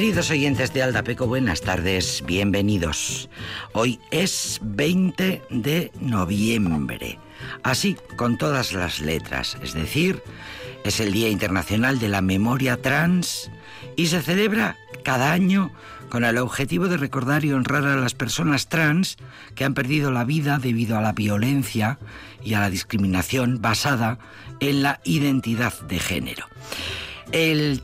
Queridos oyentes de Aldapeco, buenas tardes, bienvenidos. Hoy es 20 de noviembre, así con todas las letras, es decir, es el Día Internacional de la Memoria Trans y se celebra cada año con el objetivo de recordar y honrar a las personas trans que han perdido la vida debido a la violencia y a la discriminación basada en la identidad de género. El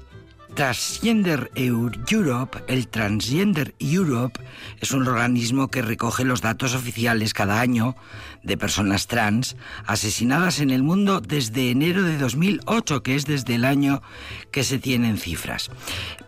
Transgender Europe, el Transgender Europe, es un organismo que recoge los datos oficiales cada año de personas trans asesinadas en el mundo desde enero de 2008, que es desde el año que se tienen cifras.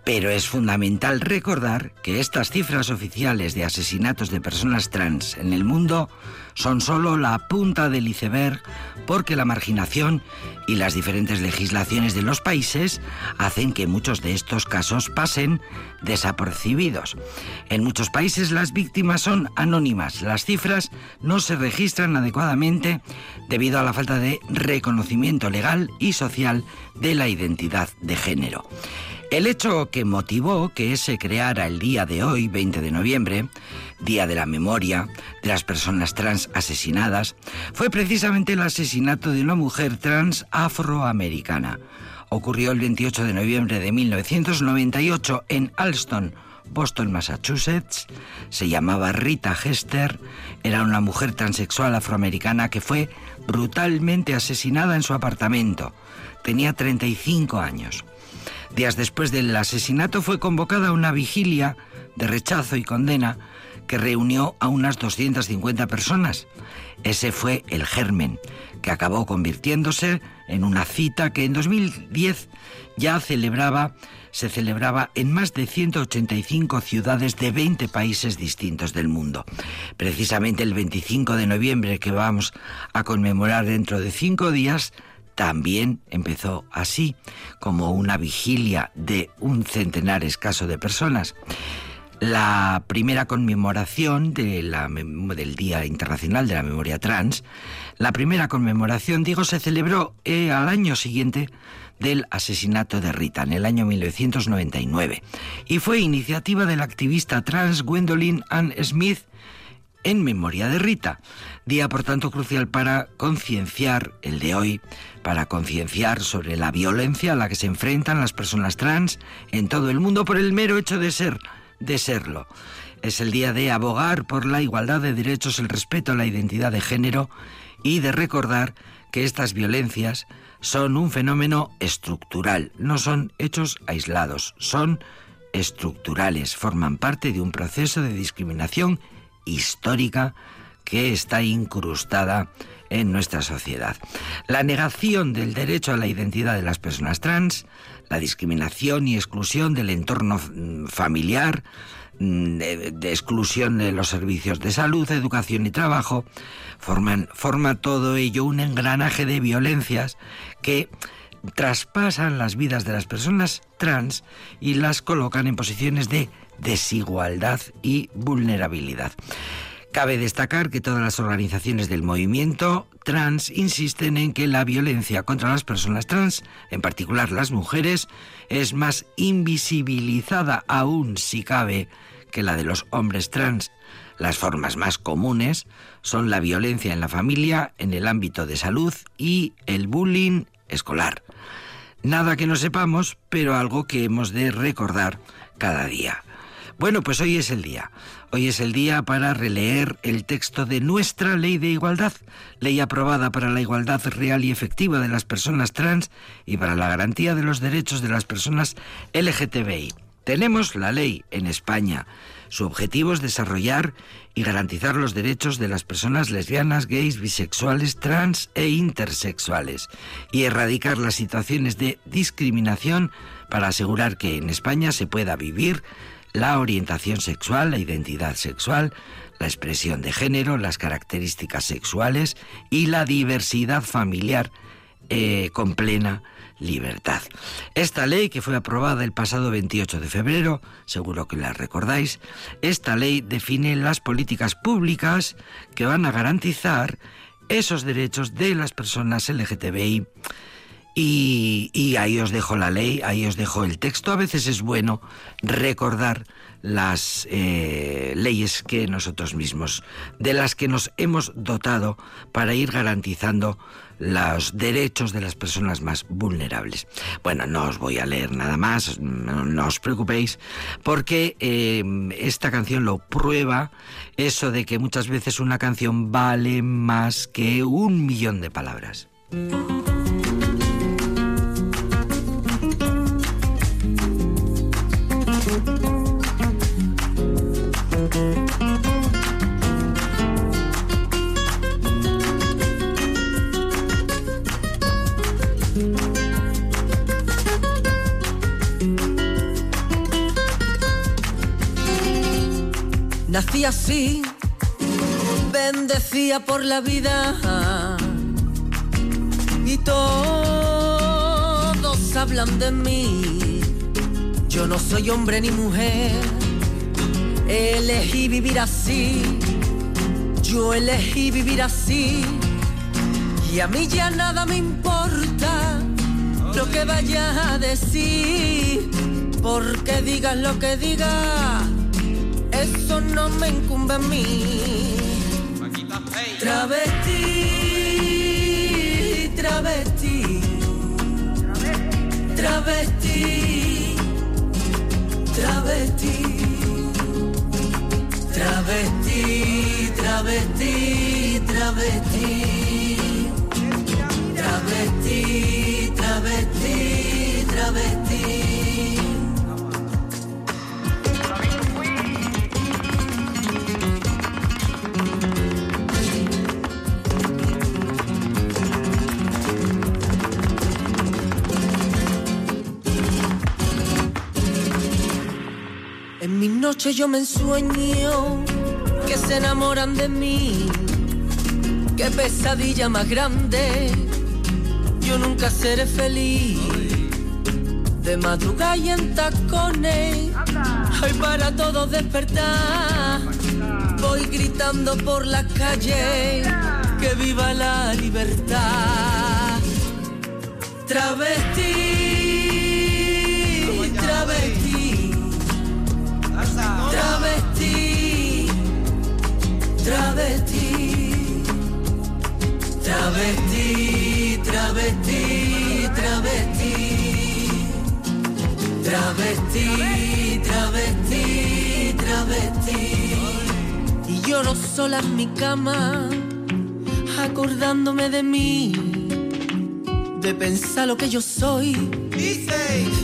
Pero es fundamental recordar que estas cifras oficiales de asesinatos de personas trans en el mundo son solo la punta del iceberg porque la marginación y las diferentes legislaciones de los países hacen que muchos de estos casos pasen desapercibidos. En muchos países las víctimas son anónimas, las cifras no se registran adecuadamente debido a la falta de reconocimiento legal y social de la identidad de género. El hecho que motivó que se creara el día de hoy, 20 de noviembre, Día de la Memoria de las personas trans asesinadas, fue precisamente el asesinato de una mujer trans afroamericana. Ocurrió el 28 de noviembre de 1998 en Alston, Boston, Massachusetts. Se llamaba Rita Hester. Era una mujer transexual afroamericana que fue brutalmente asesinada en su apartamento. Tenía 35 años. Días después del asesinato fue convocada una vigilia de rechazo y condena que reunió a unas 250 personas. Ese fue el germen, que acabó convirtiéndose en una cita que en 2010 ya celebraba, se celebraba en más de 185 ciudades de 20 países distintos del mundo. Precisamente el 25 de noviembre, que vamos a conmemorar dentro de cinco días, también empezó así, como una vigilia de un centenar escaso de personas. La primera conmemoración del Día Internacional de la Memoria Trans, la primera conmemoración, digo, se celebró eh, al año siguiente del asesinato de Rita, en el año 1999, y fue iniciativa de la activista trans Gwendolyn Ann Smith en memoria de Rita. Día, por tanto, crucial para concienciar el de hoy, para concienciar sobre la violencia a la que se enfrentan las personas trans en todo el mundo por el mero hecho de ser de serlo. Es el día de abogar por la igualdad de derechos, el respeto a la identidad de género y de recordar que estas violencias son un fenómeno estructural, no son hechos aislados, son estructurales, forman parte de un proceso de discriminación histórica que está incrustada en nuestra sociedad. La negación del derecho a la identidad de las personas trans, la discriminación y exclusión del entorno mm, familiar, mm, de, exclusión de los servicios de salud, educación y trabajo, forman, forma todo ello un engranaje de violencias que traspasan las vidas de las personas trans y las colocan en posiciones de desigualdad y vulnerabilidad. Cabe destacar que todas las organizaciones del movimiento trans insisten en que la violencia contra las personas trans, en particular las mujeres, es más invisibilizada aún si cabe que la de los hombres trans. Las formas más comunes son la violencia en la familia, en el ámbito de salud y el bullying escolar. Nada que no sepamos, pero algo que hemos de recordar cada día. Bueno, pues hoy es el día. Hoy es el día para releer el texto de nuestra ley de igualdad, ley aprobada para la igualdad real y efectiva de las personas trans y para la garantía de los derechos de las personas LGTBI. Tenemos la ley en España. Su objetivo es desarrollar y garantizar los derechos de las personas lesbianas, gays, bisexuales, trans e intersexuales y erradicar las situaciones de discriminación para asegurar que en España se pueda vivir la orientación sexual, la identidad sexual, la expresión de género, las características sexuales y la diversidad familiar eh, con plena libertad. Esta ley, que fue aprobada el pasado 28 de febrero, seguro que la recordáis, esta ley define las políticas públicas que van a garantizar esos derechos de las personas LGTBI Y, ahí os dejo la ley, ahí os dejo el texto. A veces es bueno recordar las eh, leyes que nosotros mismos, de las que nos hemos dotado para ir garantizando los derechos de las personas más vulnerables. Bueno, no os voy a leer nada más, no, os preocupéis, porque eh, esta canción lo prueba, eso de que muchas veces una canción vale más que un millón de palabras. Así, bendecía por la vida y todos hablan de mí. Yo no soy hombre ni mujer, elegí vivir así. Yo elegí vivir así y a mí ya nada me importa lo que vaya a decir, porque digas lo que digas me incumbe a mí. Travesti, travesti, travesti, travesti, travesti, travesti, travesti, travesti, travesti. Noches yo me ensueño que se enamoran de mí. Qué pesadilla más grande. Yo nunca seré feliz. De madrugada y en tacones. Ay, para todos despertar. Voy gritando por la calle. Que viva la libertad. Travesti travesti, travesti, travesti, travesti, travesti, travesti, travesti. Y lloro sola en mi cama, acordándome de mí, de pensar lo que yo soy.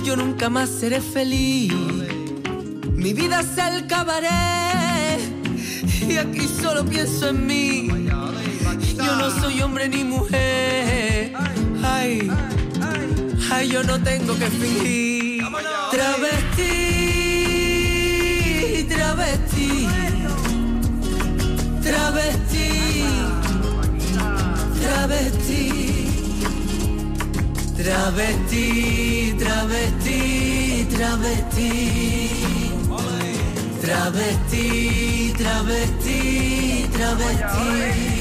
Yo nunca más seré feliz mi vida es el cabaret y aquí solo pienso en mí. Yo no soy hombre ni mujer. Ay, ay, yo no tengo que fingir. Travesti, travesti, travesti, travesti, travesti, travesti, travesti. Travesti, travesti, travesti.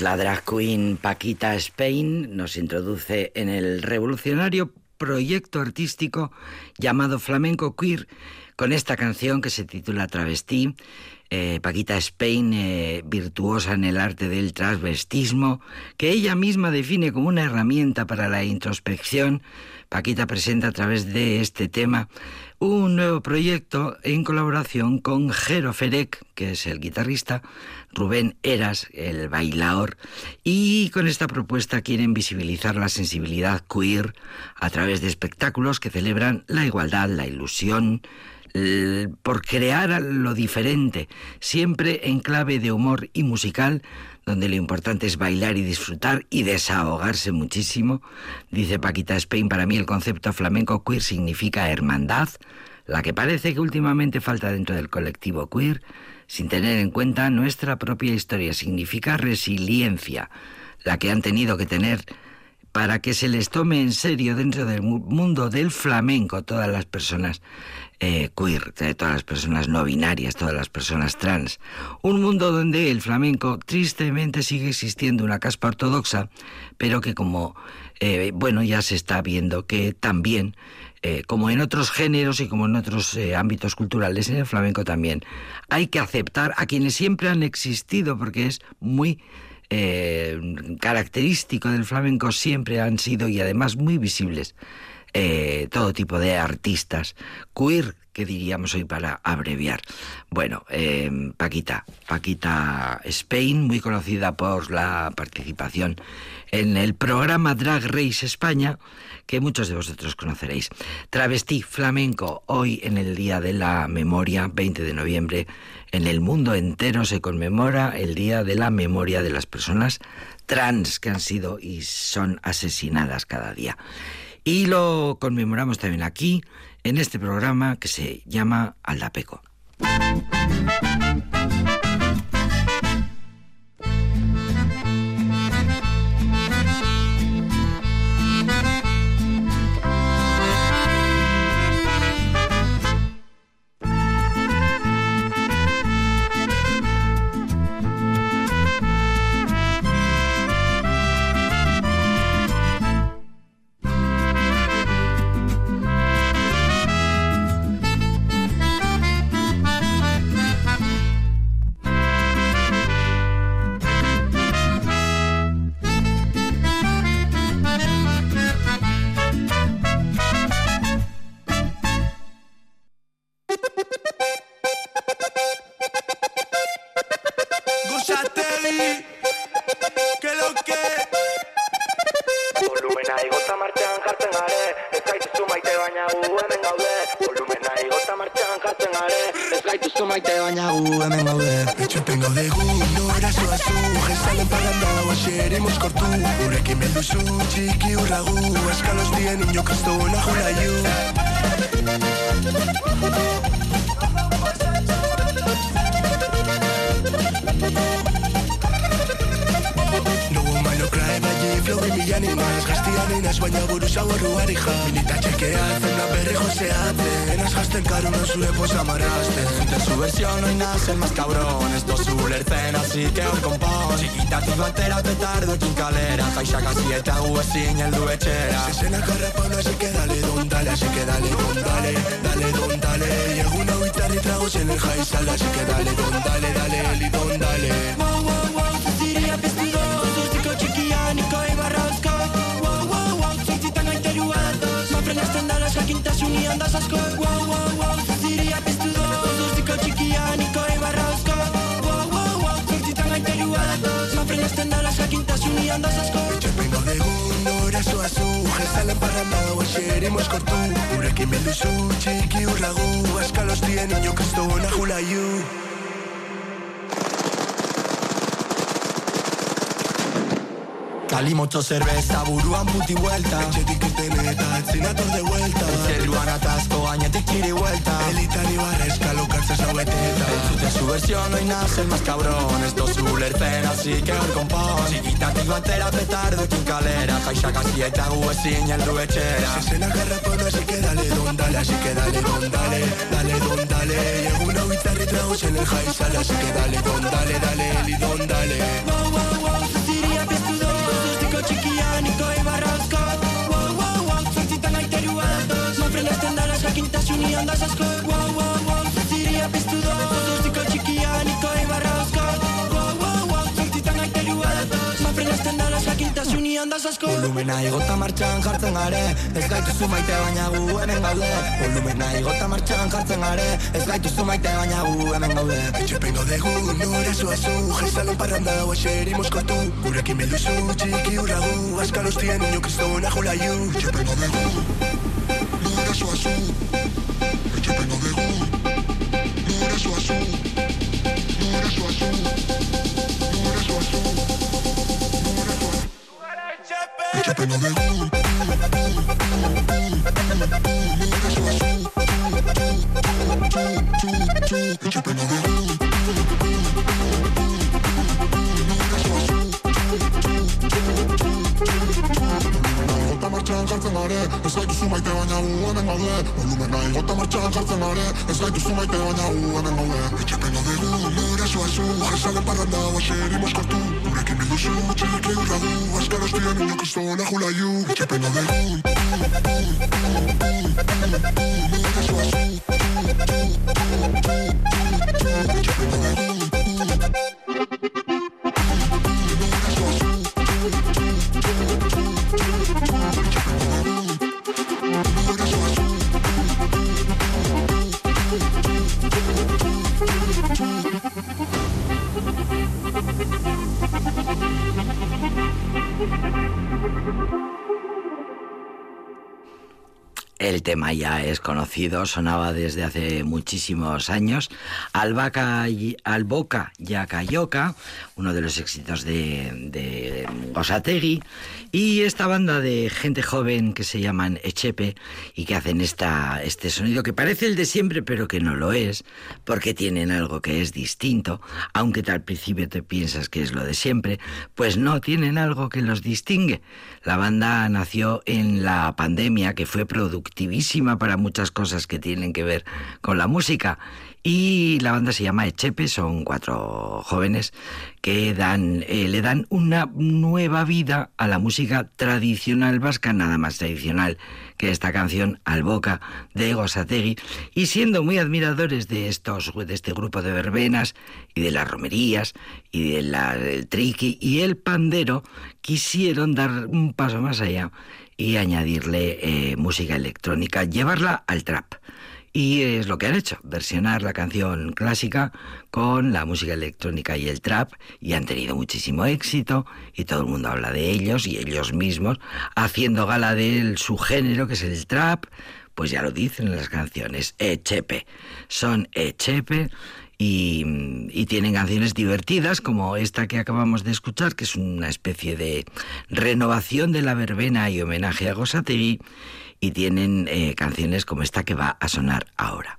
Es la drag queen Paquita Spain, nos introduce en el revolucionario proyecto artístico llamado Flamenco Queer con esta canción que se titula Travestí. eh, Paquita Spain, eh, virtuosa en el arte del transvestismo, que ella misma define como una herramienta para la introspección, Paquita presenta a través de este tema un nuevo proyecto en colaboración con Jero Ferek, que es el guitarrista, Rubén Eras, el bailador, y con esta propuesta quieren visibilizar la sensibilidad queer a través de espectáculos que celebran la igualdad, la ilusión, por crear lo diferente, siempre en clave de humor y musical, donde lo importante es bailar y disfrutar y desahogarse muchísimo. Dice Paquita Spain, para mí el concepto flamenco queer significa hermandad, la que parece que últimamente falta dentro del colectivo queer, sin tener en cuenta nuestra propia historia. Significa resiliencia, la que han tenido que tener para que se les tome en serio dentro del mundo del flamenco todas las personas eh, queer, todas las personas no binarias, todas las personas trans. Un mundo donde el flamenco tristemente sigue existiendo una caspa ortodoxa, pero que como, eh, bueno, ya se está viendo que también, eh, como en otros géneros y como en otros ámbitos culturales, en el flamenco también, hay que aceptar a quienes siempre han existido, porque es muy eh, característico del flamenco siempre han sido y además muy visibles eh, todo tipo de artistas queer que diríamos hoy para abreviar. Bueno, eh, Paquita, Paquita Spain, muy conocida por la participación en el programa Drag Race España, que muchos de vosotros conoceréis. Travestí flamenco, hoy en el Día de la Memoria, 20 de noviembre, en el mundo entero se conmemora el Día de la Memoria de las personas trans que han sido y son asesinadas cada día. Y lo conmemoramos también aquí, en este programa que se llama Aldapeco. txiki urragu Eskalos dien ino kristo hona jula ju No woman no cry, baina flow in mi animas Gaztia dinas, baina buruz hau ja. que hacen, la berrejo se hace. En las caro, no sube pues amaraste. De su versión no hay nada ser más cabrón. Esto zulertzen, así que hor compon Txikitatik batera petardo ekin kalera Jaixak hasi eta gu ezin heldu etxera Zezena karra paula, así que dale don dale Así que dale don dale, dale don dale. Lleguna bitarri tragos en el jaizal Así que dale don dale, dale, li don dale. ni ondaz asko Wow, wow, wow, ziriak ez du doz Uziko txikia, niko eibarra osko Wow, wow, wow, zortzitan gaiterua datoz Mafren azten dala jakintasun ni ondaz asko Etxepengo dugu nora zoazu Jezalen parrandau eserimo eskortu Gurekin bildu zu, txiki urragu Azkal hostien oino kristo ona jula motxo zerbeza buruan puti vuelta. Etxetik irten eta etzinator de vuelta. Zerruan atazko gainetik kiri vuelta. Elitari barrezka lokartza zaueteta Entzute su versión nace el más cabrón. Esto su lertzen así que hor kompon Txikitatik batera petardoekin kalera Jaixak hasi eta gu ezin heldu etxera Zezena garrapona así que dale don dale Así que dale don dale, dale don dale. Egun hau itzarri tragos en el jaizal Así que dale don dale, dale eli don dale ni andas asko guau guau guau. Zutiria piztu da Zutiko txikia niko ibarra osko Guau. Guau guau Zutitan aiterua datoz Mafren azten dara zakintaz Uni andas asko Volumena egota martxan jartzen gare Ez gaitu zu maite baina gu uh, hemen gaude. Volumena egota martxan jartzen gare Ez gaitu zu maite baina gu uh, hemen gaude. Etxepengo degu nure zua zu Jaizalo parranda oaxeri moskatu Gurekin bilduzu txiki urragu Azkal hostien inokriztona jolaiu Etxepengo degu Nure zua zu Etxepengo degu nure Keep it on the are Ez gaitu zumaite baina gu hemen gaude Volumen nahi gota martxan jartzen are Ez gaitu zumaite baina gu hemen gaude Etxepen gaude gu, nire zua zu Jarrizalen parranda, baxeri moskartu Gurekin biduzu, txilek eurra du Azkar hostien, inok ez tola jula ju Etxepen gaude gu, nire zua zu Etxepen gaude gu, El tema ya es conocido, sonaba desde hace muchísimos años. Albaca, Alboca Yacayoca, uno de los éxitos de, de Osategui. Y esta banda de gente joven que se llaman Echepe y que hacen esta, este sonido que parece el de siempre, pero que no lo es, porque tienen algo que es distinto, aunque al principio te piensas que es lo de siempre, pues no, tienen algo que los distingue. La banda nació en la pandemia, que fue productivísima para muchas cosas que tienen que ver con la música. Y la banda se llama Echepe, son cuatro jóvenes que dan, eh, le dan una nueva vida a la música tradicional vasca, nada más tradicional que esta canción Alboca de Gosategui, y siendo muy admiradores de estos, de este grupo de verbenas y de las romerías y del el triqui y el pandero, quisieron dar un paso más allá y añadirle eh, música electrónica, llevarla al trap. Y es lo que han hecho, versionar la canción clásica con la música electrónica y el trap, y han tenido muchísimo éxito, y todo el mundo habla de ellos, y ellos mismos, haciendo gala de su género, que es el trap, pues ya lo dicen en las canciones, Echepe. Son Echepe, y, y, tienen canciones divertidas como esta que acabamos de escuchar, que es una especie de renovación de la verbena y homenaje a Gosategui, y tienen eh, canciones como esta que va a sonar ahora.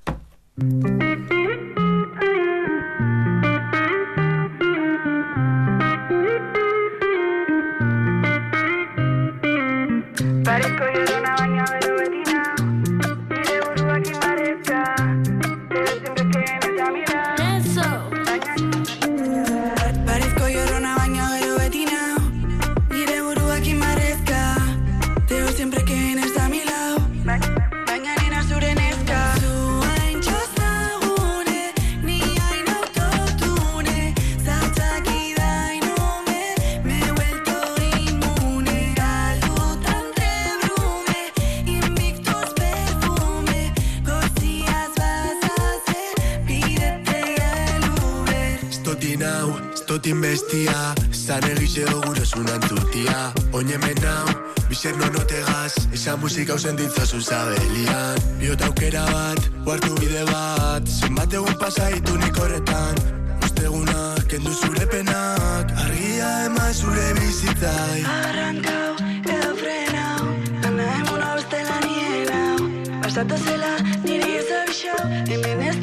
Hau, stotin bestia Zan egize gurasun antzutia Oinemen hau, bizer non otegaz Esa musika usen ditzazu zabelian Biot aukera bat, huartu bide bat Zenbat egun pasaitu nik horretan. Ostegunak, kendu zure penak Argia ema zure bizitzai. Arrankau edo frenau Dana emuna bestela nienau Pasatu zela niri ez abixau Hemen ez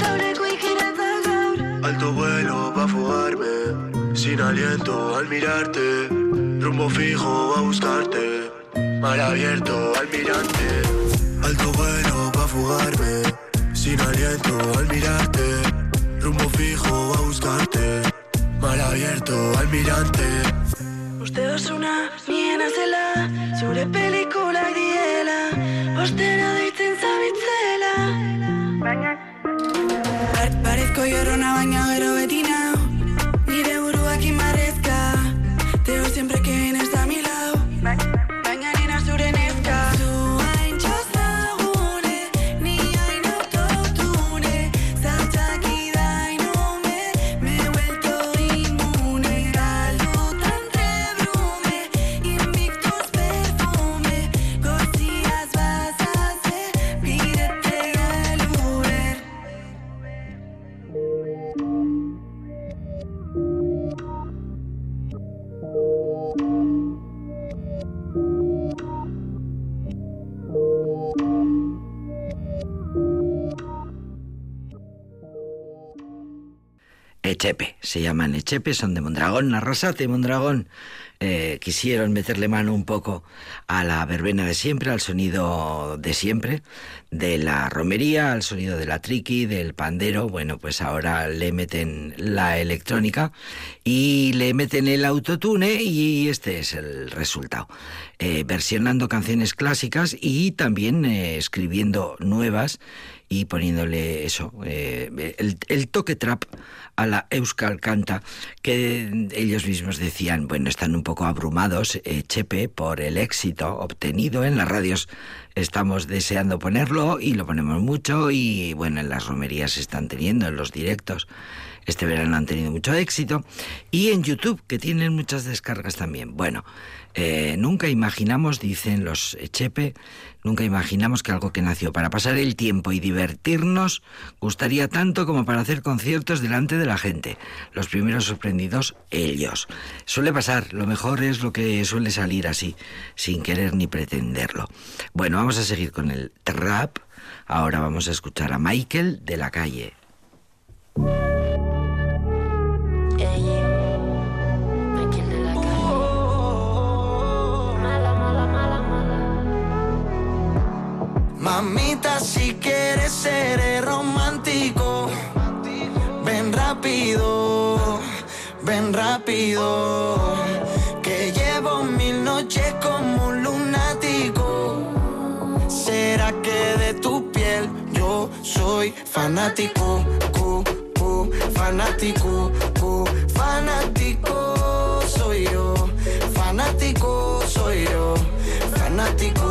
Sin aliento al mirarte. Rumbo fijo a buscarte. Mar abierto al mirante Alto vuelo pa fugarme. Sin aliento al mirarte. Rumbo fijo a buscarte. Mar abierto al mirante. Uste dozuna niena zela Zure pelikulak diela. Ostera deitzen zabitzela Par Parezko jorrona baina gero beti Echepe, se llaman Echepe, son de Mondragón, Arrasate, Mondragón. Eh, quisieron meterle mano un poco a la verbena de siempre, al sonido de siempre, de la romería, al sonido de la triqui, del pandero. Bueno, pues ahora le meten la electrónica y le meten el autotune y este es el resultado. Eh, versionando canciones clásicas y también eh, escribiendo nuevas y poniéndole eso, el, toque trap a la Euskal Canta, que ellos mismos decían, bueno, están un poco abrumados, eh, Chepe, por el éxito obtenido en las radios. Estamos deseando ponerlo y lo ponemos mucho y bueno, en las romerías se están teniendo, en los directos. Este verano han tenido mucho éxito. Y en YouTube, que tienen muchas descargas también. Bueno, eh, nunca imaginamos, dicen los Chepe, nunca imaginamos que algo que nació para pasar el tiempo y divertirnos gustaría tanto como para hacer conciertos delante de la gente. Los primeros sorprendidos, ellos. Suele pasar, lo mejor es lo que suele salir así, sin querer ni pretenderlo. Bueno, vamos a seguir con el trap. Ahora vamos a escuchar a Michael de la calle. Mamita, si quieres ser romántico, ven rápido, ven rápido. Que llevo mil noches como un lunático. ¿Será que de tu piel yo soy fanático? fanático, fanático soy yo, fanático soy yo, fanático,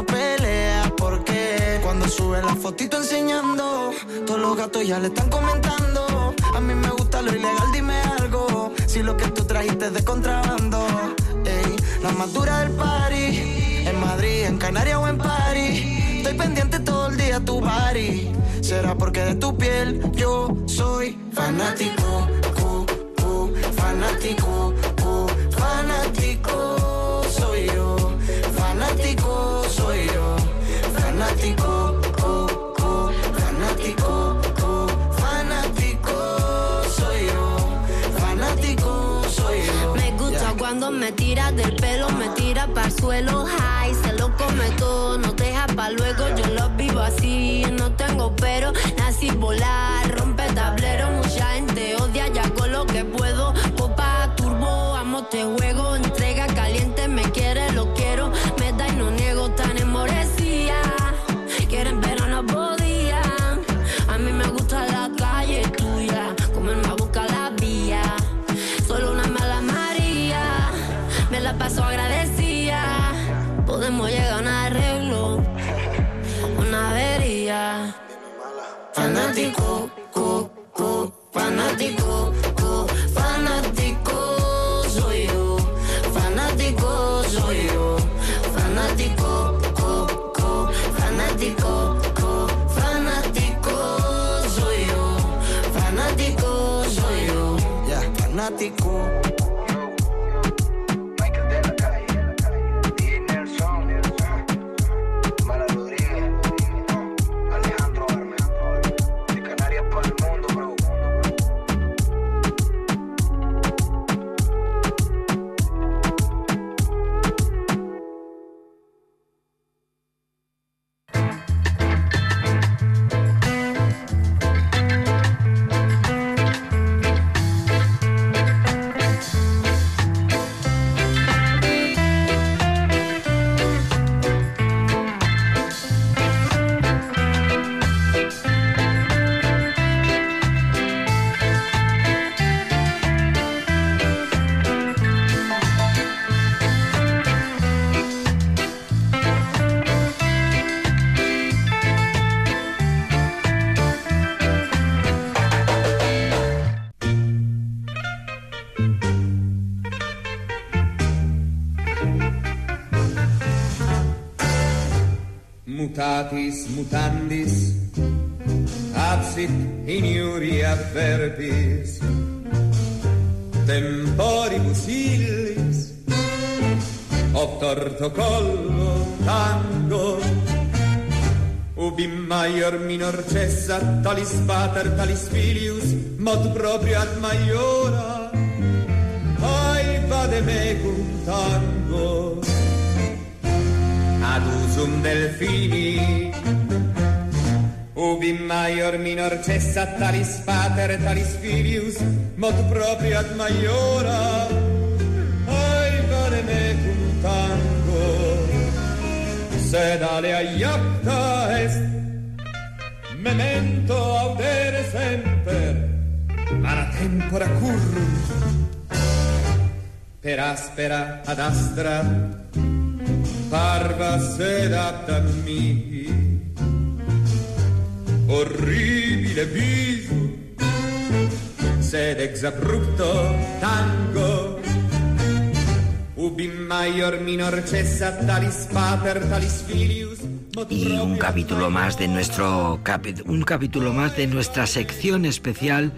armo pelea porque cuando sube la fotito enseñando, todos los gatos ya le están comentando. A mí me gusta lo ilegal, dime algo. Si lo que tú trajiste es de contrabando. Ey, la más dura del party. En Madrid, en Canarias o en París. Estoy pendiente todo el día tu party. Será porque de tu piel yo soy fanático. Uh, uh, fanático. Uh, fanático para el suelo, high, se lo come todo, no deja pa' luego, yo lo vivo así, no tengo pero, nací volar, fanático, co, co, fanático, mutandis, absit in iuria verbis, temporibus illis, obtorto collo tango, ubi maior minor cessa talis pater talis filius, mod proprio ad maiora, ai vade mecum tango, ad usum delfini, ubi maior minor cessa talis pater talis filius, mod proprio ad maiora, ai vade mecum tango, sed alea iacta est, memento audere semper, mala tempora currum, per aspera ad astra, parva sed apta mihi, orribile viso, sed ex abrupto tango, ubi maior minor cessa talis pater talis filius, Y un capítulo más de nuestro un capítulo más de nuestra sección especial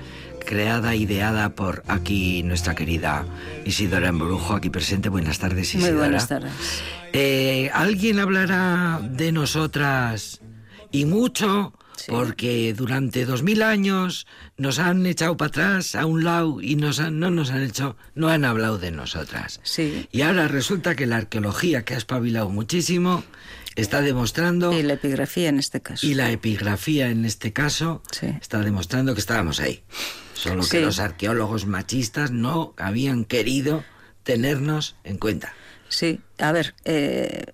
creada, ideada por aquí nuestra querida Isidora Embrujo, aquí presente. Buenas tardes, Muy Isidora. buenas tardes. Eh, ¿Alguien hablará de nosotras y mucho? Porque durante dos mil años nos han echado para atrás a un lado y nos han- no nos han hecho, no han hablado de nosotras. Sí. Y ahora resulta que la arqueología, que ha espabilado muchísimo, está demostrando, Y la epigrafía en este caso. y la epigrafía en este caso, Sí. está demostrando que estábamos ahí. Solo que los arqueólogos machistas no habían querido tenernos en cuenta. Sí, a ver, eh,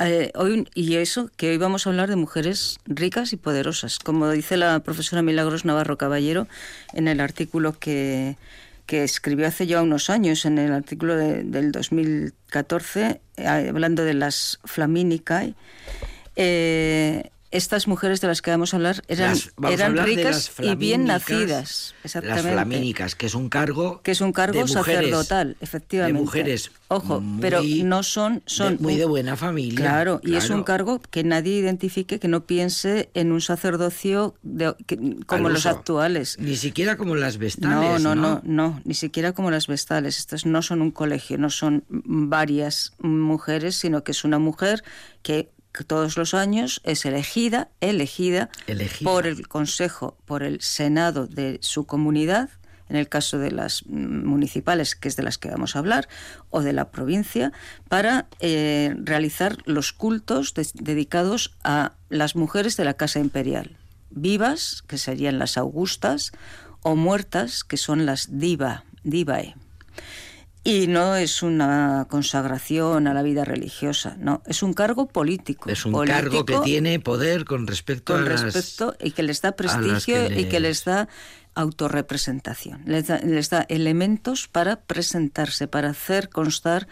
eh, hoy y eso que hoy vamos a hablar de mujeres ricas y poderosas, como dice la profesora Milagros Navarro Caballero en el artículo que, que escribió hace ya unos años, en el artículo de- del 2014, eh, hablando de las flamínicas. Eh, estas mujeres de las que vamos a hablar eran, Las- eran ricas y bien nacidas. Exactamente. Las flamínicas, que es un cargo. que es un cargo de mujeres, sacerdotal, efectivamente. De mujeres. Ojo, muy- pero no son, son de- muy de buena familia. Claro, y es un cargo que nadie identifique, que no piense en un sacerdocio de- que- como los actuales. Ni siquiera como las No, vestales. no, no, no, ni siquiera como las vestales. Estas no son un colegio, no son varias mujeres, sino que es una mujer que todos los años es elegida, elegida, Elegida. por el Consejo, por el Senado de su comunidad, en el caso de las municipales, que es de las que vamos a hablar, o de la provincia, para eh, realizar los cultos dedicados a las mujeres de la Casa Imperial, vivas, que serían las augustas, o muertas, que son las diva, divae. Y no es una consagración a la vida religiosa, no, es un cargo político. Es un político cargo que tiene poder con respecto con a las- respecto y que les da prestigio que y que les- les da autorrepresentación. Les da, les da elementos para presentarse, para hacer constar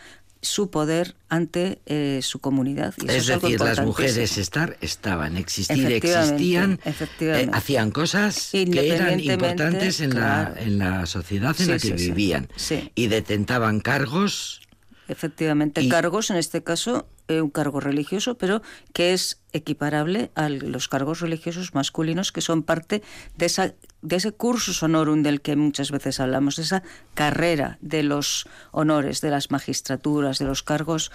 su poder ante eh, su comunidad. Y Es decir, las mujeres estar estaban, existir, Efectivamente, existían, efectivamente. eh, hacían cosas que eran importantes en, claro. la, en la sociedad en Sí, la que sí. vivían Sí. y detentaban cargos Efectivamente, Y- cargos, en este caso, eh, un cargo religioso, pero que es equiparable a los cargos religiosos masculinos que son parte de, esa, de ese cursus honorum del que muchas veces hablamos, de esa carrera de los honores, de las magistraturas, de los cargos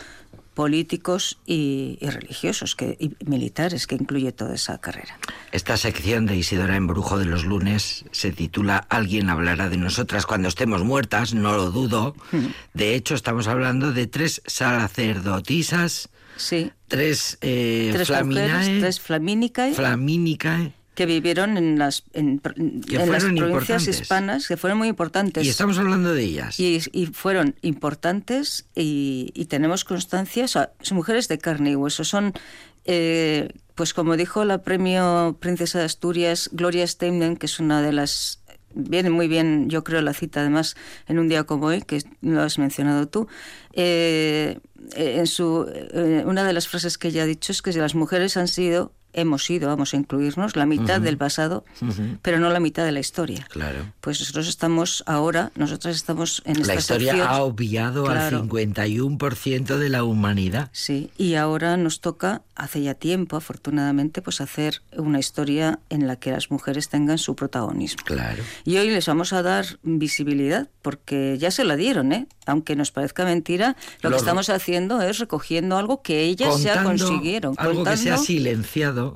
políticos y, y religiosos que, y militares que incluye toda esa carrera. Esta sección de Isidora Embrujo de los lunes se titula Alguien hablará de nosotras cuando estemos muertas, no lo dudo. De hecho, estamos hablando de tres sacerdotisas, Sí, tres, eh, tres flaminae, mujeres, tres flamínicae, flamínicae, que vivieron en las, en, las provincias hispanas, que fueron muy importantes. y estamos hablando de ellas. Y, y fueron importantes y, y tenemos constancia, o sea, son mujeres de carne y hueso, son, eh, pues como dijo la premio Princesa de Asturias, Gloria Steinem, que es una de las... Viene muy bien, yo creo, la cita además en un día como hoy, que lo has mencionado tú. eh, en su, eh, una de las frases que ella ha dicho es que las mujeres han sido hemos ido, vamos a incluirnos, la mitad del pasado, pero no la mitad de la historia. Claro. Pues nosotros estamos ahora, nosotras estamos en esta La historia sección- ha obviado Claro. al 51% de la humanidad. Sí, y ahora nos toca, hace ya tiempo, afortunadamente, pues hacer una historia en la que las mujeres tengan su protagonismo. Claro. Y hoy les vamos a dar visibilidad, porque ya se la dieron, ¿eh? Aunque nos parezca mentira, lo Lo- que estamos haciendo es recogiendo algo que ellas ya Contando consiguieron. Algo que se ha contando-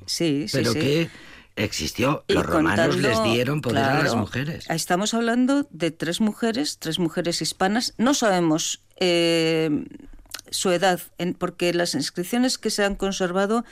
Sí, sí, pero sí. que existió. y Los romanos les dieron poder a las mujeres. Estamos hablando de tres mujeres, tres mujeres hispanas. No sabemos eh, su edad, en- porque las inscripciones que se han conservado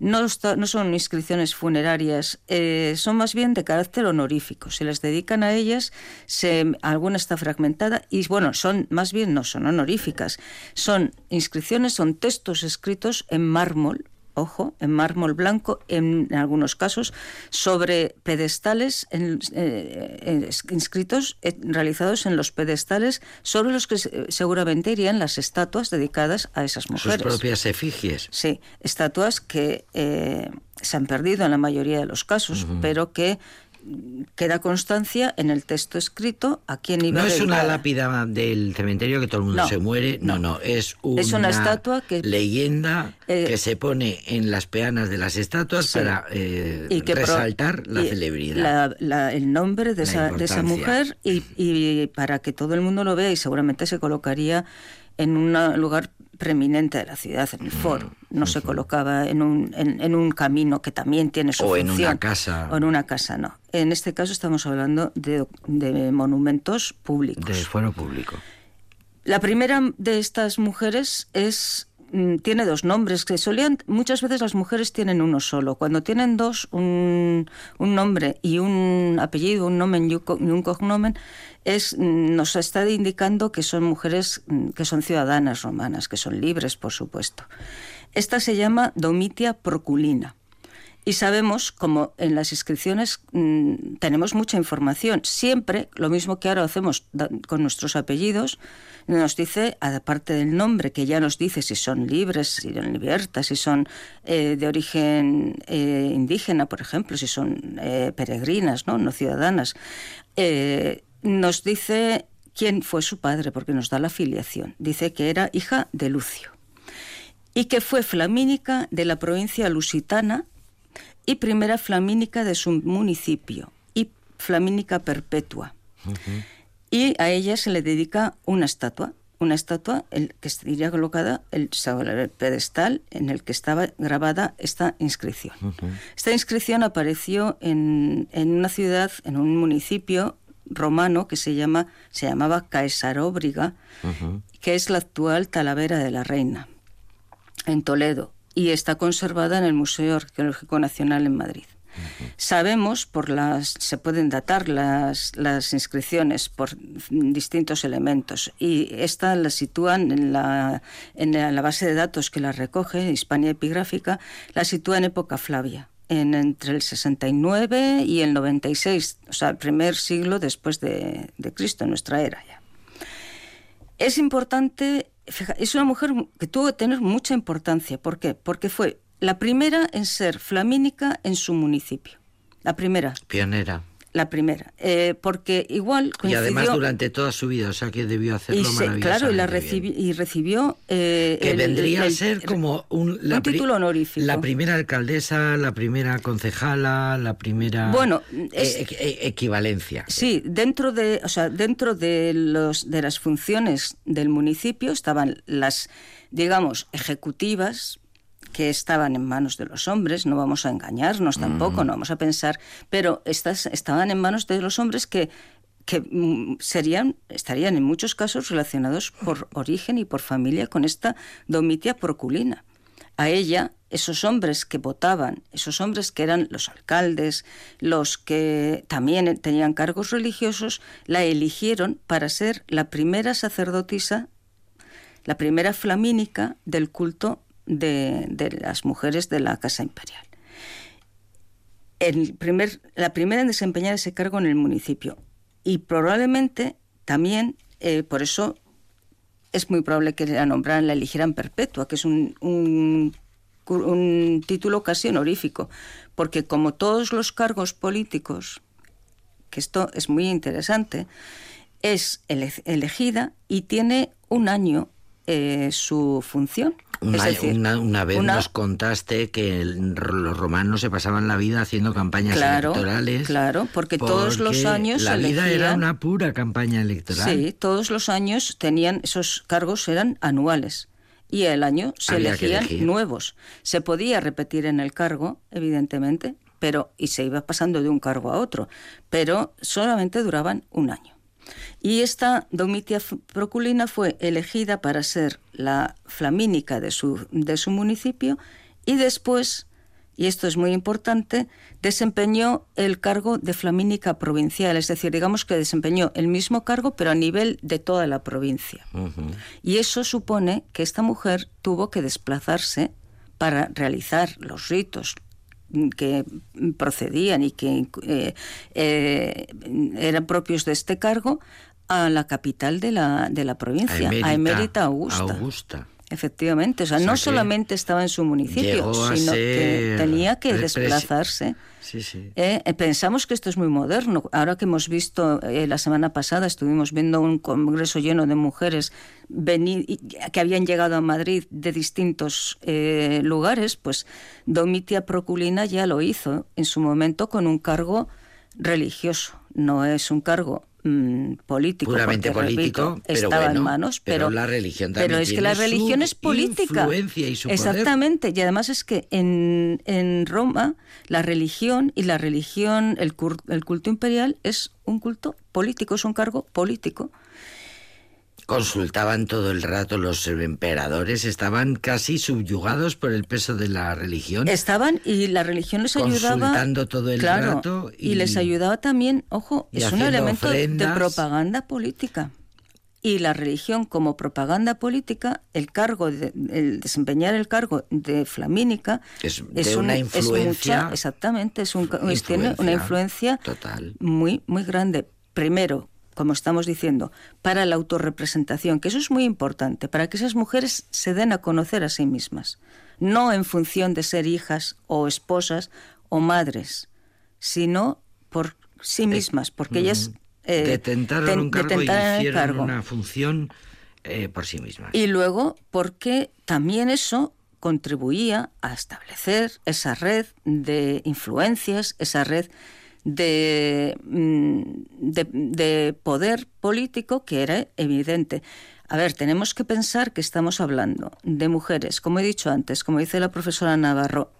no, está- no son inscripciones funerarias, eh, son más bien de carácter honorífico. Se les dedican a ellas, se, alguna está fragmentada y bueno, son más bien no son honoríficas, son inscripciones, son textos escritos en mármol ojo, en mármol blanco, en, algunos casos, sobre pedestales en- eh, eh, inscritos, eh, realizados en los pedestales sobre los que se- seguramente irían las estatuas dedicadas a esas Sus mujeres. propias efigies. Sí, estatuas que se han perdido en la mayoría de los casos, pero que queda constancia en el texto escrito a quién iba No es una lápida del cementerio que todo el mundo No, se muere, no, no, es una, Es una estatua que- leyenda Eh, que se pone en las peanas de las estatuas Sí. para eh, y que pro- resaltar la y celebridad. la- la- el nombre de esa, de esa mujer y, y para que todo el mundo lo vea y seguramente se colocaría en un lugar preeminente de la ciudad, en el foro. No se colocaba en un, en, en un camino que también tiene su O en función. una casa. O en una casa, no. En este caso estamos hablando de, de monumentos públicos. Del fuero público. La primera de estas mujeres es tiene dos nombres que solían muchas veces las mujeres tienen uno solo. Cuando tienen dos, un, un nombre y un apellido, un nomen y un co- y un cognomen, es mm, nos está indicando que son mujeres mm, que son ciudadanas romanas, que son libres, por supuesto. Esta se llama Domitia Proculina. Y sabemos, como en las inscripciones mm, tenemos mucha información, siempre, lo mismo que ahora hacemos con nuestros apellidos, nos dice, aparte del nombre, que ya nos dice si son libres, si son libertas, si son eh, de origen eh, indígena, por ejemplo, si son eh, peregrinas, no, no ciudadanas, nos dice quién fue su padre, porque nos da la filiación. Dice que era hija de Lucio. Y que fue flamínica de la provincia lusitana y primera flamínica de su municipio y flamínica perpetua. Y a ella se le dedica una estatua, una estatua el, que estaría colocada el, sobre el pedestal en el que estaba grabada esta inscripción. Esta inscripción apareció en, en una ciudad, en un municipio romano que se, llama, se llamaba Caesaróbriga, que es la actual Talavera de la Reina en Toledo y está conservada en el Museo Arqueológico Nacional en Madrid. Sabemos por las se pueden datar las, las inscripciones por distintos elementos y esta la sitúan en la, en la base de datos que la recoge Hispania Epigráfica la sitúa en época Flavia en, entre el 69 y el 96 o sea el primer siglo después de, de Cristo nuestra era ya es importante, es una mujer que tuvo que tener mucha importancia. ¿Por qué? Porque fue la primera en ser flamínica en su municipio. La primera, Pionera. La primera. Eh, porque igual Y además durante toda su vida, o sea que debió hacerlo y se- claro, y, la bien. y recibió... eh, Que el- vendría el- a ser como un, la un pri- título honorífico. La primera alcaldesa, la primera concejala, la primera Bueno, es- eh, equivalencia. Sí, dentro de, o sea, dentro de los de las funciones del municipio estaban las, digamos, ejecutivas que estaban en manos de los hombres, no vamos a engañarnos tampoco, no vamos a pensar, pero estas estaban en manos de los hombres que que mm, serían estarían en muchos casos relacionados por origen y por familia con esta domitia proculina. A ella, esos hombres que votaban, esos hombres que eran los alcaldes, los que también tenían cargos religiosos, la eligieron para ser la primera sacerdotisa, la primera flamínica del culto de, las mujeres de la Casa Imperial. El primer, la primera en desempeñar ese cargo en el municipio. Y probablemente también, eh, por eso es muy probable que la nombraran, la eligieran perpetua, que es un, un título casi honorífico, porque como todos los cargos políticos, que esto es muy interesante, es ele- elegida y tiene un año eh, su función. Una, decir, una- una vez una- nos contaste que el- los romanos se pasaban la vida haciendo campañas Claro, electorales. claro, porque todos los años La vida era una pura campaña electoral. Sí, todos los años tenían esos cargos eran anuales y el año se Había elegían nuevos. Se podía repetir en el cargo, evidentemente, pero y se iba pasando de un cargo a otro, pero solamente duraban un año. Y esta Domitia Proculina fue elegida para ser la flamínica de su, de su municipio y después, y esto es muy importante, desempeñó el cargo de flamínica provincial, es decir, digamos que desempeñó el mismo cargo pero a nivel de toda la provincia. Y eso supone que esta mujer tuvo que desplazarse para realizar los ritos que procedían y que eh, eh, eran propios de este cargo a la capital de la, de la provincia, a Emérita, Augusta. Augusta. Efectivamente, o sea, O sea no solamente estaba en su municipio, sino que tenía que desplazarse. Sí, sí. Eh, eh, pensamos que esto es muy moderno. Ahora que hemos visto, eh, la semana pasada estuvimos viendo un congreso lleno de mujeres que habían llegado a Madrid de distintos eh, lugares, pues Domitia Proculina ya lo hizo en su momento con un cargo religioso. No es un cargo mm, político. Puramente porque, político, repito, pero estaba bueno, en manos, pero pero, la religión pero también es que la religión es política. influencia y su poder. Exactamente. Y además es que en, en Roma la religión y la religión, el culto imperial es un culto político, es un cargo político. Consultaban todo el rato los emperadores, estaban casi subyugados por el peso de la religión. Estaban y la religión les ayudaba. Consultando todo el claro, rato Y, y- les ayudaba también, ojo, es un elemento de propaganda política. Y la religión como propaganda política, el cargo, de, el desempeñar el cargo de flamínica Es de un- una es influencia- mucha- exactamente, es un, es- tiene una influencia influencia total. muy, muy grande. Primero, como estamos diciendo, para la autorrepresentación, que eso es muy importante, para que esas mujeres se den a conocer a sí mismas, no en función de ser hijas o esposas o madres, sino por sí mismas, porque ellas eh, detentaron ten- un cargo detentaron y el hicieron cargo. una función eh, por sí mismas. Y luego, porque también eso contribuía a establecer esa red de influencias, esa red de, mm, de, de poder político que era evidente. A ver, tenemos que pensar que estamos hablando de mujeres, como he dicho antes, como dice la profesora Navarro,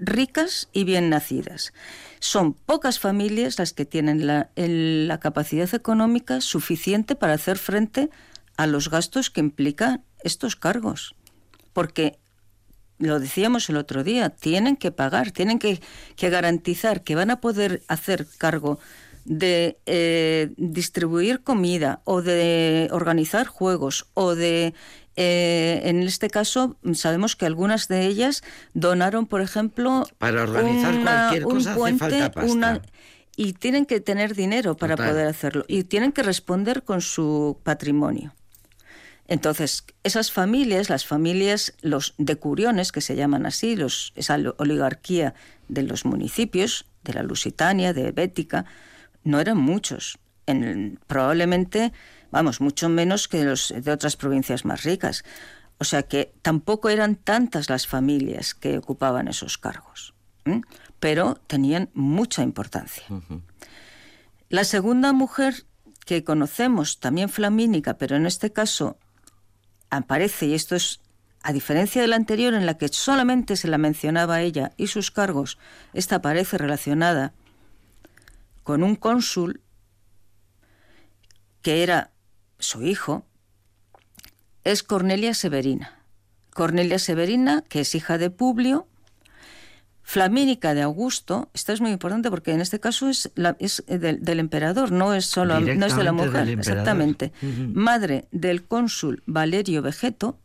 ricas y bien nacidas. Son pocas familias las que tienen la, la capacidad económica suficiente para hacer frente a los gastos que implican estos cargos. Porque, lo decíamos el otro día, tienen que pagar, tienen que, que garantizar que van a poder hacer cargo de eh, distribuir comida o de organizar juegos o de eh, en este caso sabemos que algunas de ellas donaron por ejemplo Para organizar cualquier cosa hace falta pasta. y tienen que tener dinero para Total. poder hacerlo y tienen que responder con su patrimonio entonces, esas familias, las familias, los decuriones, que se llaman así, los, esa oligarquía de los municipios, de la Lusitania, de Bética, no eran muchos. En- probablemente, vamos, mucho menos que los de otras provincias más ricas. O sea que tampoco eran tantas las familias que ocupaban esos cargos, pero tenían mucha importancia. La segunda mujer que conocemos, también flamínica, pero en este caso aparece, y esto es a diferencia de la anterior en la que solamente se la mencionaba ella y sus cargos, esta aparece relacionada con un cónsul que era su hijo, es Cornelia Severina. Cornelia Severina, que es hija de Publio, Flamínica de Augusto, esto es muy importante porque en este caso es, la- es del, del emperador, no es solo no es de la mujer, exactamente. Madre del cónsul Valerio Vegeto,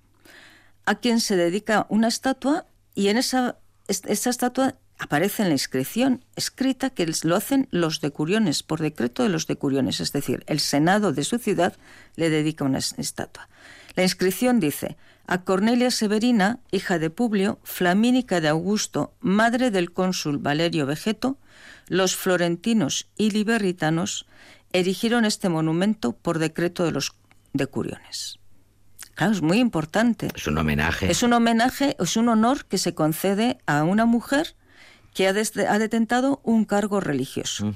a quien se dedica una estatua y en esa es- esa estatua aparece en la inscripción escrita que lo hacen los decuriones, por decreto de los decuriones, es decir, el senado de su ciudad le dedica una es- estatua. La inscripción dice, a Cornelia Severina, hija de Publio, flamínica de Augusto, madre del cónsul Valerio Vegeto, los florentinos y liberitanos erigieron este monumento por decreto de los decuriones. Claro, es muy importante. Es un homenaje. Es un homenaje, es un honor que se concede a una mujer que ha detentado un cargo religioso.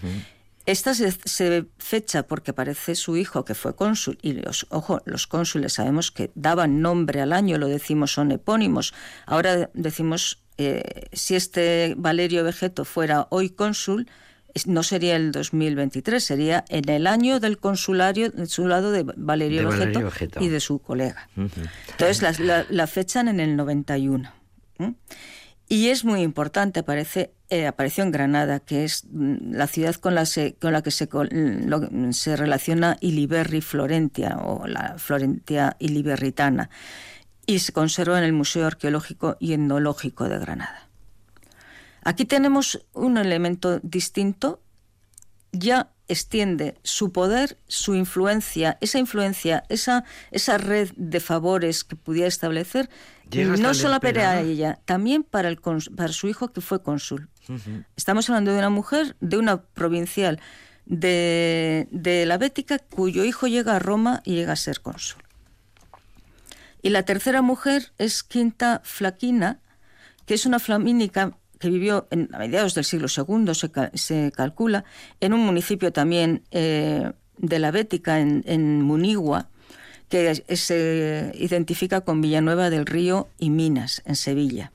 Esta se, se fecha porque aparece su hijo que fue cónsul y los, ojo, los cónsules sabemos que daban nombre al año, lo decimos son epónimos. Ahora decimos eh, si este Valerio Vegeto fuera hoy cónsul no sería el 2023, sería en el año del consulario, consulado de Valerio, De Valerio Vegeto, Vegeto. y de su colega. Entonces la, la- la fechan en el 91. ¿eh? Y es muy importante, aparece, eh, apareció en Granada, que es mm, la ciudad con la, se- con la que se, col- lo- se relaciona Iliberri Florentia o la Florentia Iliberritana y se conserva en el Museo Arqueológico y Etnológico de Granada. Aquí tenemos un elemento distinto, ya extiende su poder, su influencia, esa influencia, esa, esa red de favores que pudiera establecer, Llega no solo para ella, también para, el, para su hijo que fue cónsul. Estamos hablando de una mujer, de una provincial de, de la Bética, cuyo hijo llega a Roma y llega a ser cónsul. Y la tercera mujer es Quinta Flaquina, que es una flamínica que vivió en, a mediados del siglo II, se, se calcula, en un municipio también eh, de la Bética, en, Munigua, que se identifica con Villanueva del Río y Minas, en Sevilla.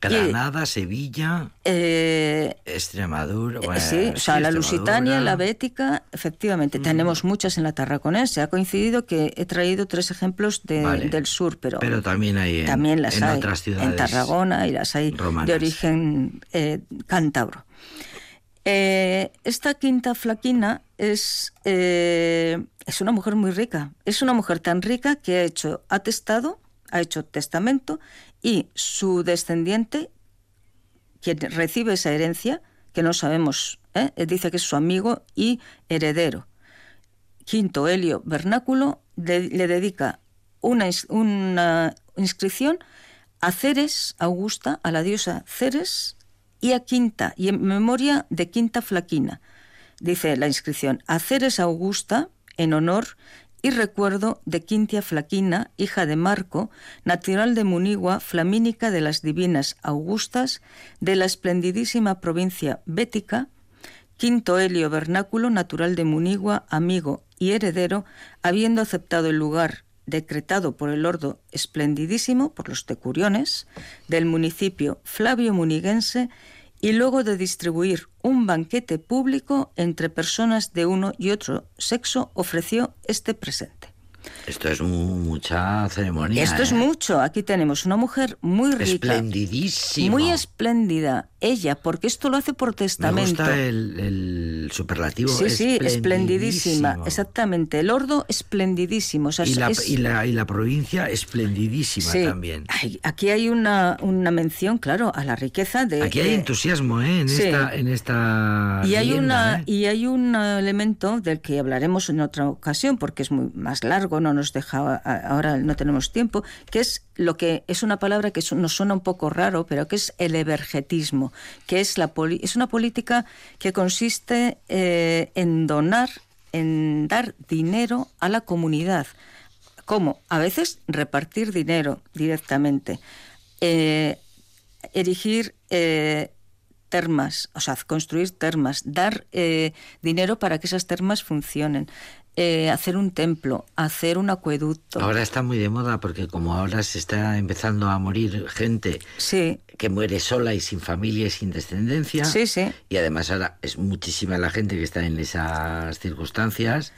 Granada, Sevilla, Eh, Extremadura. eh, bueno, sí, o sea, la. Lusitania, la Bética, efectivamente, tenemos muchas en la Tarraconense. Ha coincidido que he traído tres ejemplos de- Vale. del sur, pero, Pero también hay en, también las en hay otras ciudades. en Tarragona y las hay romanas. de origen eh, cántabro. Eh, esta quinta flaquina es, eh, es una mujer muy rica. Es una mujer tan rica que ha hecho atestado, ha hecho testamento y su descendiente, quien recibe esa herencia, que no sabemos, ¿eh? dice que es su amigo y heredero. Quinto Helio Vernáculo le dedica una, una inscripción a Ceres Augusta, a la diosa Ceres, y a Quinta, y en memoria de Quinta Flaquina. Dice la inscripción, a Ceres Augusta, en honor y recuerdo de Quintia Flaquina, hija de Marco, natural de Munigua, flamínica de las divinas Augustas, de la esplendidísima provincia bética, Quinto Helio Vernáculo, natural de Munigua, amigo y heredero, habiendo aceptado el lugar decretado por el Ordo Esplendidísimo, por los tecuriones, del municipio Flavio Muniguense, y luego de distribuir un banquete público entre personas de uno y otro sexo, ofreció este presente. Esto es mu- mucha ceremonia. Esto es ¿eh? mucho. Aquí tenemos una mujer muy rica. Esplendidísimo. Muy espléndida. Ella, porque esto lo hace por Me testamento. gusta el, el superlativo. Sí, sí, esplendidísima. Exactamente. El ordo, esplendidísimo. O sea, Y la, es- y, la, y la provincia, esplendidísima sí. también. Ay, aquí hay una, una mención, claro, a la riqueza de. Aquí hay entusiasmo, ¿eh? En Sí. esta, en esta y hay, leyenda, una, ¿eh? y hay un elemento del que hablaremos en otra ocasión, porque es muy más largo, no nos deja, ahora no tenemos tiempo, que es lo que es una palabra que nos suena un poco raro, pero que es el evergetismo, que es, la es una política que consiste eh, en donar, en dar dinero a la comunidad. ¿Cómo? A veces repartir dinero directamente. Eh, erigir eh, termas, o sea, construir termas, dar eh, dinero para que esas termas funcionen, eh, hacer un templo, hacer un acueducto. Ahora está muy de moda porque como ahora se está empezando a morir gente Sí, que muere sola y sin familia y sin descendencia. Sí, sí. Y además ahora es muchísima la gente que está en esas circunstancias.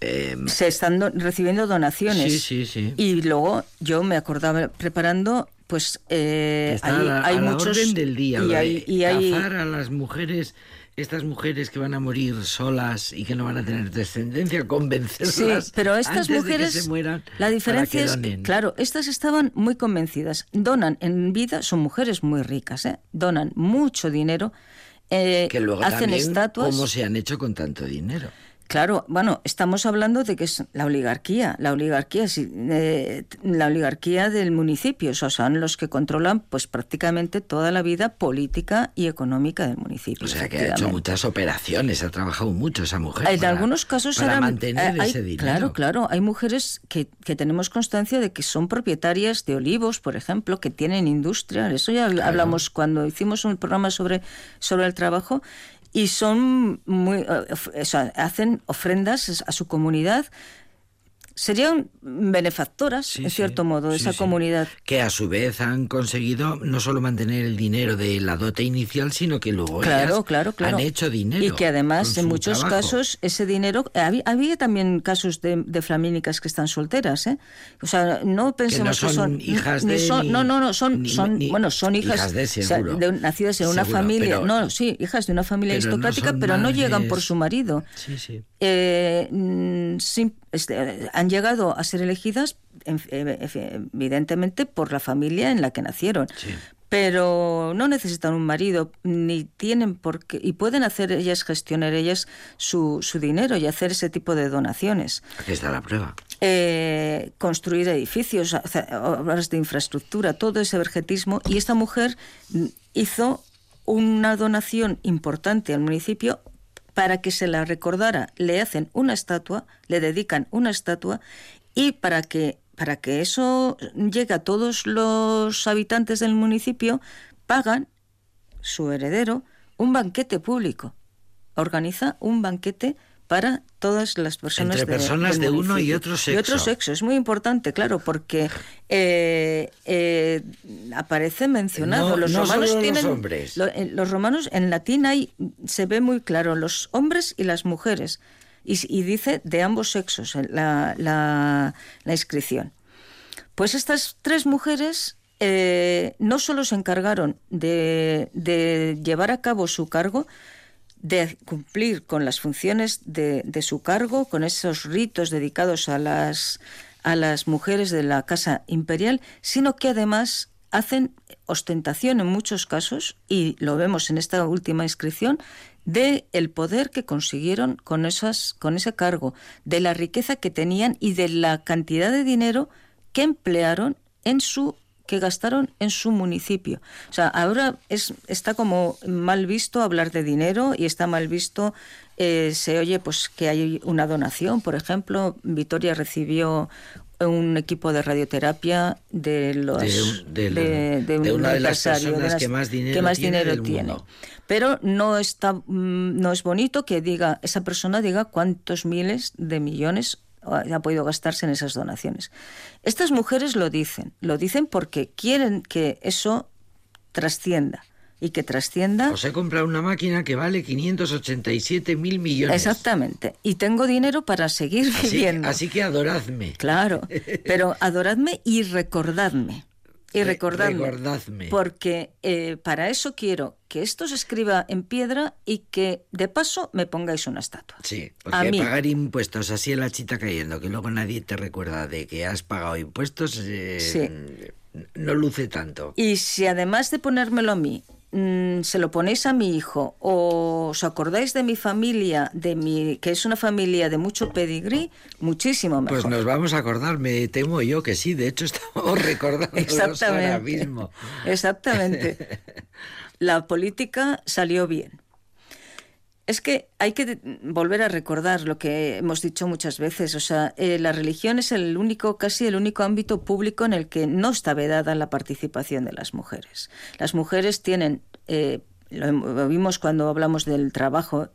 Eh, se están do- recibiendo donaciones. Sí, sí, sí. Y luego yo me acordaba preparando, pues eh, está hay, a la, hay a la muchos orden del día. y hay, y hay- cazar a las mujeres, estas mujeres que van a morir solas y que no van a tener descendencia, Sí, convencerlas. pero estas antes de que mujeres, se mueran la diferencia es, donen. claro, estas estaban muy convencidas, donan en vida, son mujeres muy ricas, ¿eh? donan mucho dinero, eh, que luego hacen también estatuas. cómo se han hecho con tanto dinero. Claro, bueno, estamos hablando de que es la oligarquía, la oligarquía, sí, eh, la oligarquía del municipio, o sea, son los que controlan, pues prácticamente toda la vida política y económica del municipio. O sea, que ha hecho muchas operaciones, ha trabajado mucho esa mujer. En para- algunos casos para eran- mantener eh, hay- ese dinero. Claro, claro. Hay mujeres que, que tenemos constancia de que son propietarias de olivos, por ejemplo, que tienen industria. Eso ya hablamos cuando hicimos un programa sobre, sobre el trabajo. Y son muy. eh, hacen ofrendas a su comunidad. Serían benefactoras, Sí, en sí, cierto modo, de sí, esa comunidad. Que a su vez han conseguido no solo mantener el dinero de la dote inicial, sino que luego Claro, ellas claro, claro. han hecho dinero. Y que además, en muchos trabajo. casos, ese dinero. Había, había también casos de, de flamínicas que están solteras, ¿eh? O sea, no pensemos no son hijas ni de son- ni- no, no, no, son. son bueno, son hijas. hijas de, o sea, de nacidas en una familia. pero- no, sí, hijas de una familia pero aristocrática, pero no llegan por su marido. Sí, sí. Eh, mm, este, han llegado a ser elegidas, eh, evidentemente, por la familia en la que nacieron. Sí. Pero no necesitan un marido, ni tienen por qué, y pueden hacer ellas, gestionar ellas su, su dinero y hacer ese tipo de donaciones. Aquí está la prueba. Eh, construir edificios, obras de infraestructura, todo ese vergetismo. Y esta mujer hizo una donación importante al municipio para que se la recordara. Le hacen una estatua, le dedican una estatua y para que, para que eso llegue a todos los habitantes del municipio, pagan su heredero un banquete público. Organiza un banquete para todas las personas Entre de- personas del de uno y otro Y otro sexo. sexo. Es muy importante, claro, porque eh, eh, aparece mencionado. No- los no romanos solo los tienen. hombres. lo- en los romanos, en latín hay, se ve muy claro los hombres y las mujeres. Y, dice de ambos sexos la, la, la inscripción. Pues estas tres mujeres eh, no solo se encargaron de, de llevar a cabo su cargo, de cumplir con las funciones de, de su cargo, con esos ritos dedicados a las, a las mujeres de la Casa Imperial, sino que además hacen ostentación en muchos casos, y lo vemos en esta última inscripción, de el poder que consiguieron con, esas, con ese cargo, de la riqueza que tenían y de la cantidad de dinero que emplearon en su que gastaron en su municipio. O sea, ahora es, está como mal visto hablar de dinero y está mal visto, eh, se oye pues que hay una donación, por ejemplo, Vitoria recibió un equipo de radioterapia de los De un una de las personas las- que más dinero que más tiene dinero del tiene. mundo. Pero no está mm, no es bonito que diga esa persona diga cuántos miles de millones ha podido gastarse en esas donaciones. Estas mujeres lo dicen, lo dicen porque quieren que eso trascienda y que trascienda Os he comprado una máquina que vale 587 mil millones. exactamente y tengo dinero para seguir Así, viviendo. así que adoradme. Claro, pero adoradme y recordadme. Y Re- recordadme. recordadme. Porque eh, para eso quiero que esto se escriba en piedra y que de paso me pongáis una estatua. Sí, A porque mí. pagar impuestos así en la chita cayendo, que luego nadie te recuerda de que has pagado impuestos, eh, Sí. no luce tanto. Y si además de ponérmelo a mí, mm, se lo ponéis a mi hijo o os acordáis de mi familia, de mi que es una familia de mucho pedigrí, muchísimo mejor. Pues nos vamos a acordar, me temo yo que sí, de hecho estamos recordando ahora mismo. Exactamente. La política salió bien. Es que hay que volver a recordar lo que hemos dicho muchas veces. O sea, eh, la religión es el único, casi el único ámbito público en el que no está vedada la participación de las mujeres. Las mujeres tienen, eh, lo vimos cuando hablamos del trabajo,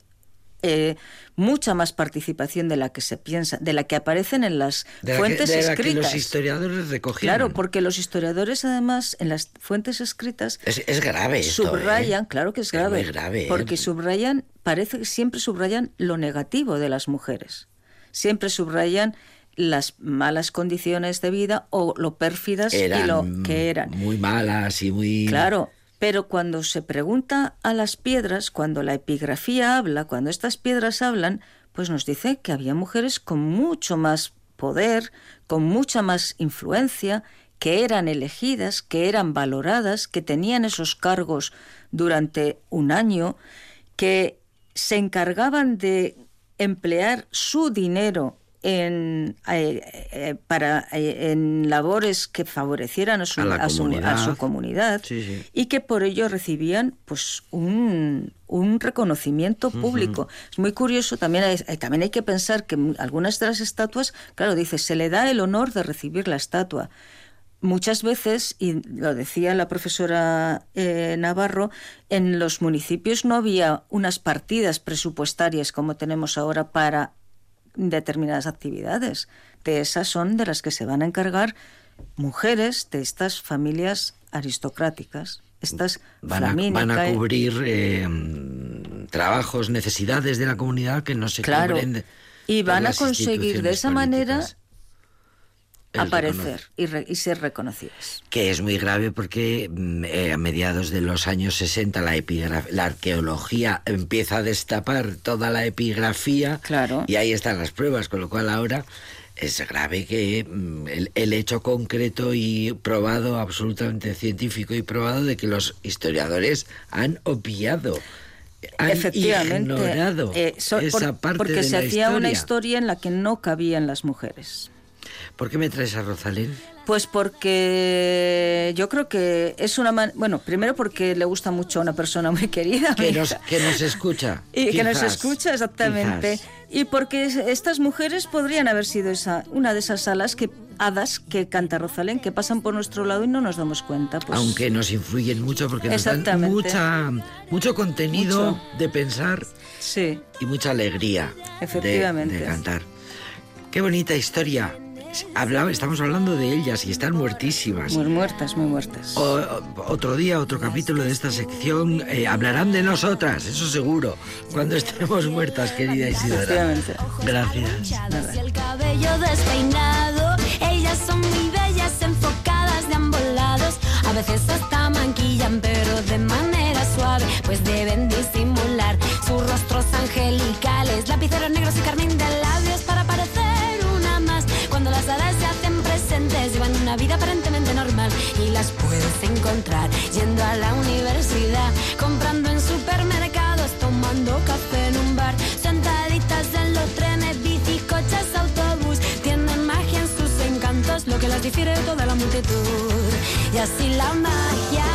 eh, mucha más participación de la que se piensa, de la que aparecen en las De la, que, fuentes de la que escritas. los historiadores recogieron. Claro, porque los historiadores además en las fuentes escritas Es, es grave esto, subrayan, ¿eh? claro que es Es grave, ¿eh? porque subrayan, parece que siempre subrayan lo negativo de las mujeres, siempre subrayan las malas condiciones de vida o lo pérfidas y lo que eran. muy malas y muy... Claro, pero cuando se pregunta a las piedras, cuando la epigrafía habla, cuando estas piedras hablan, pues nos dice que había mujeres con mucho más poder, con mucha más influencia, que eran elegidas, que eran valoradas, que tenían esos cargos durante un año, que se encargaban de emplear su dinero en, eh, eh, para, eh, en labores que favorecieran a su, A su- comunidad. a su comunidad Sí, sí. y que por ello recibían pues un, un reconocimiento público. Es muy curioso, también hay, también hay que pensar que algunas de las estatuas, claro, dice, se le da el honor de recibir la estatua. Muchas veces, y lo decía la profesora eh, Navarro, en los municipios no había unas partidas presupuestarias como tenemos ahora para determinadas actividades. De esas son de las que se van a encargar mujeres de estas familias aristocráticas, estas Van a, van a flamínicas. cubrir eh, trabajos, necesidades de la comunidad que no se Claro. cubren de- Y van a conseguir de esa manera políticas. Aparecer y, re- y ser reconocidas. que es muy grave porque mm, eh, a mediados de los años 60 la, la arqueología empieza a destapar toda la epigrafía Claro. y ahí están las pruebas, con lo cual ahora es grave que mm, el, el hecho concreto y probado, absolutamente científico y probado, de que los historiadores han obviado, han Efectivamente, ignorado eh, so- esa por- parte porque de se la hacía una historia en la que no cabían las mujeres. ¿Por qué me traes a Rosalén? Pues porque yo creo que es una man- bueno, primero porque le gusta mucho a una persona muy querida. Que nos, que nos escucha. Y que nos escucha exactamente. quizás. Y porque es- estas mujeres podrían haber sido esa, una de esas alas que hadas que canta Rosalén, que pasan por nuestro lado y no nos damos cuenta. Pues, Aunque nos influyen mucho porque nos dan mucha, mucho contenido Mucho. de pensar Sí, y mucha alegría de- Efectivamente. De, cantar. Qué bonita historia. Hablaba, estamos hablando de ellas y están muertísimas. muy muertas, muy muertas. O- otro día, otro capítulo de esta sección, eh, hablarán de nosotras, eso seguro, cuando estemos muertas, querida Isidora. Gracias. El cabello despeinado. Ellas son muy bellas, enfocadas de ambos lados. A veces hasta manquillan, pero de manera suave, pues deben disimular sus rostros angelicales. Lapiceros negros una vida aparentemente normal y las puedes encontrar yendo a la universidad, comprando en supermercados, tomando café en un bar, sentaditas en los trenes, bicis, coches, autobús. Tienen magia en sus encantos, lo que las difiere de toda la multitud. Y así la magia